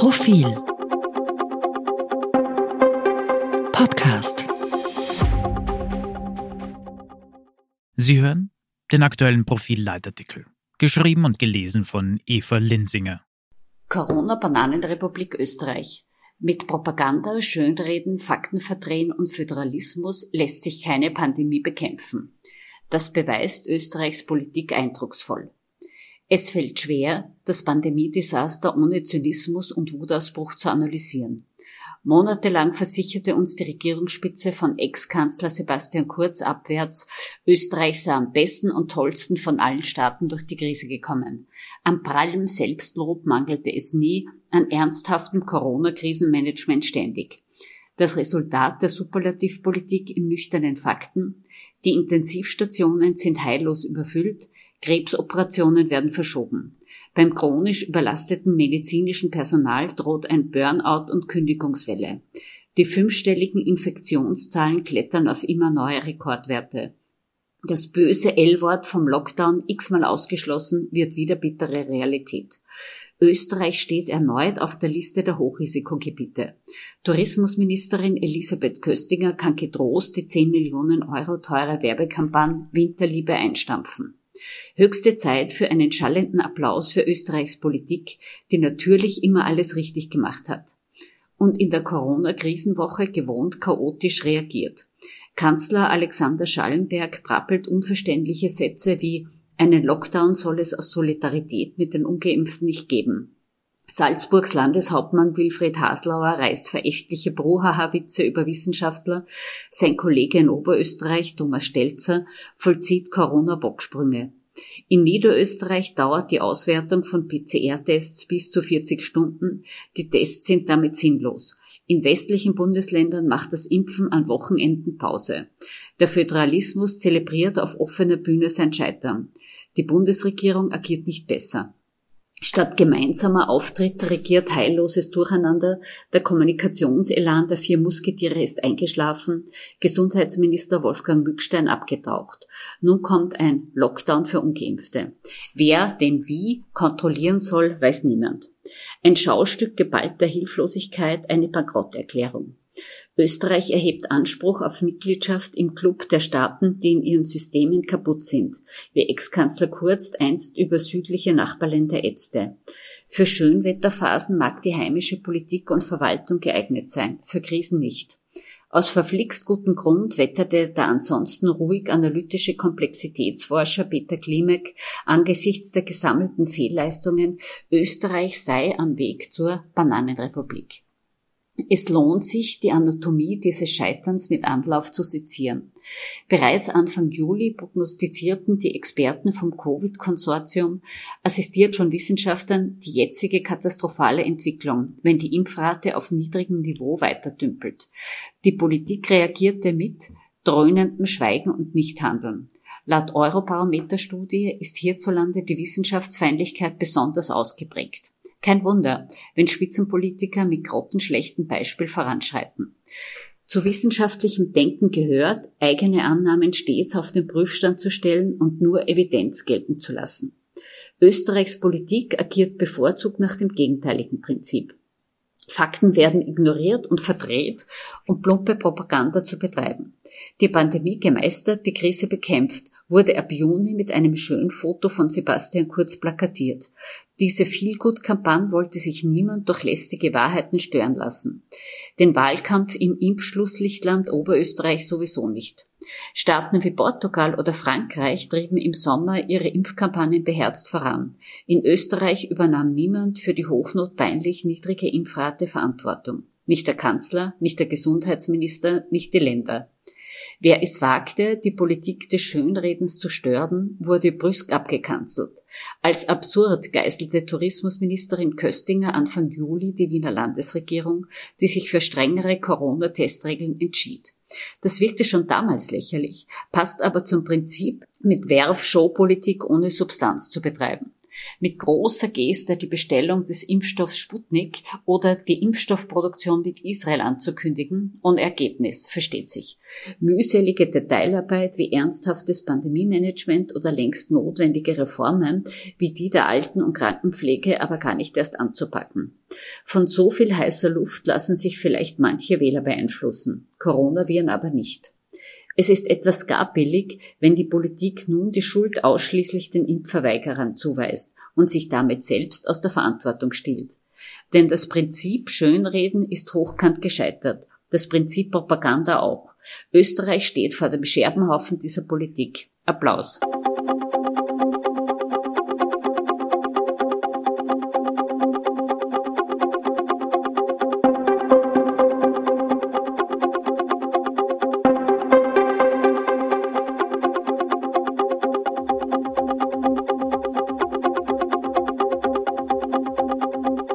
Profil Podcast Sie hören den aktuellen Profil-Leitartikel, geschrieben und gelesen von Eva Linsinger. Corona-Bananenrepublik Österreich. Mit Propaganda, Schönreden, Faktenverdrehen und Föderalismus lässt sich keine Pandemie bekämpfen. Das beweist Österreichs Politik eindrucksvoll. Es fällt schwer, das Pandemiedesaster ohne Zynismus und Wutausbruch zu analysieren. Monatelang versicherte uns die Regierungsspitze von Ex-Kanzler Sebastian Kurz abwärts, Österreich sei am besten und tollsten von allen Staaten durch die Krise gekommen. An prallem Selbstlob mangelte es nie, an ernsthaftem Corona-Krisenmanagement ständig. Das Resultat der Superlativpolitik in nüchternen Fakten, die Intensivstationen sind heillos überfüllt, Krebsoperationen werden verschoben. Beim chronisch überlasteten medizinischen Personal droht ein Burnout und Kündigungswelle. Die fünfstelligen Infektionszahlen klettern auf immer neue Rekordwerte. Das böse L-Wort vom Lockdown x-mal ausgeschlossen wird wieder bittere Realität. Österreich steht erneut auf der Liste der Hochrisikogebiete. Tourismusministerin Elisabeth Köstinger kann getrost die 10 Millionen Euro teure Werbekampagne Winterliebe einstampfen. Höchste Zeit für einen schallenden Applaus für Österreichs Politik, die natürlich immer alles richtig gemacht hat. Und in der Corona-Krisenwoche gewohnt chaotisch reagiert. Kanzler Alexander Schallenberg prappelt unverständliche Sätze wie einen Lockdown soll es aus Solidarität mit den Ungeimpften nicht geben. Salzburgs Landeshauptmann Wilfried Haslauer reißt verächtliche Bruhaha-Witze über Wissenschaftler. Sein Kollege in Oberösterreich, Thomas Stelzer, vollzieht Corona-Bocksprünge. In Niederösterreich dauert die Auswertung von PCR-Tests bis zu 40 Stunden. Die Tests sind damit sinnlos. In westlichen Bundesländern macht das Impfen an Wochenenden Pause. Der Föderalismus zelebriert auf offener Bühne sein Scheitern. Die Bundesregierung agiert nicht besser. Statt gemeinsamer Auftritt regiert heilloses Durcheinander, der Kommunikationselan der vier Musketiere ist eingeschlafen, Gesundheitsminister Wolfgang Mückstein abgetaucht. Nun kommt ein Lockdown für Ungeimpfte. Wer den wie kontrollieren soll, weiß niemand. Ein Schaustück geballter Hilflosigkeit, eine Bankrotterklärung. Österreich erhebt Anspruch auf Mitgliedschaft im Club der Staaten, die in ihren Systemen kaputt sind, wie Ex-Kanzler Kurz einst über südliche Nachbarländer ätzte. Für Schönwetterphasen mag die heimische Politik und Verwaltung geeignet sein, für Krisen nicht. Aus verflixt gutem Grund wetterte der ansonsten ruhig analytische Komplexitätsforscher Peter Klimek angesichts der gesammelten Fehlleistungen, Österreich sei am Weg zur Bananenrepublik. Es lohnt sich, die Anatomie dieses Scheiterns mit Anlauf zu sezieren. Bereits Anfang Juli prognostizierten die Experten vom Covid-Konsortium, assistiert von Wissenschaftlern, die jetzige katastrophale Entwicklung, wenn die Impfrate auf niedrigem Niveau weiterdümpelt. Die Politik reagierte mit dröhnendem Schweigen und Nichthandeln. Laut Eurobarometer-Studie ist hierzulande die Wissenschaftsfeindlichkeit besonders ausgeprägt. Kein Wunder, wenn Spitzenpolitiker mit grottenschlechten Beispiel voranschreiten. Zu wissenschaftlichem Denken gehört, eigene Annahmen stets auf den Prüfstand zu stellen und nur Evidenz gelten zu lassen. Österreichs Politik agiert bevorzugt nach dem gegenteiligen Prinzip. Fakten werden ignoriert und verdreht, um plumpe Propaganda zu betreiben. Die Pandemie gemeistert, die Krise bekämpft, wurde ab Juni mit einem schönen Foto von Sebastian Kurz plakatiert. Diese Feelgood-Kampagne wollte sich niemand durch lästige Wahrheiten stören lassen. Den Wahlkampf im Impfschlusslichtland Oberösterreich sowieso nicht. Staaten wie Portugal oder Frankreich trieben im Sommer ihre Impfkampagnen beherzt voran. In Österreich übernahm niemand für die hochnotpeinlich niedrige Impfrate Verantwortung. Nicht der Kanzler, nicht der Gesundheitsminister, nicht die Länder. Wer es wagte, die Politik des Schönredens zu stören, wurde brüsk abgekanzelt. Als absurd geißelte Tourismusministerin Köstinger Anfang Juli die Wiener Landesregierung, die sich für strengere Corona-Testregeln entschied. Das wirkte schon damals lächerlich, passt aber zum Prinzip, mit Werf Showpolitik ohne Substanz zu betreiben. Mit großer Geste die Bestellung des Impfstoffs Sputnik oder die Impfstoffproduktion mit Israel anzukündigen, ohne Ergebnis, versteht sich. Mühselige Detailarbeit wie ernsthaftes Pandemiemanagement oder längst notwendige Reformen wie die der Alten- und Krankenpflege aber gar nicht erst anzupacken. Von so viel heißer Luft lassen sich vielleicht manche Wähler beeinflussen, Coronaviren aber nicht. Es ist etwas gar billig, wenn die Politik nun die Schuld ausschließlich den Impfverweigerern zuweist und sich damit selbst aus der Verantwortung stillt. Denn das Prinzip Schönreden ist hochkant gescheitert, das Prinzip Propaganda auch. Österreich steht vor dem Scherbenhaufen dieser Politik. Applaus.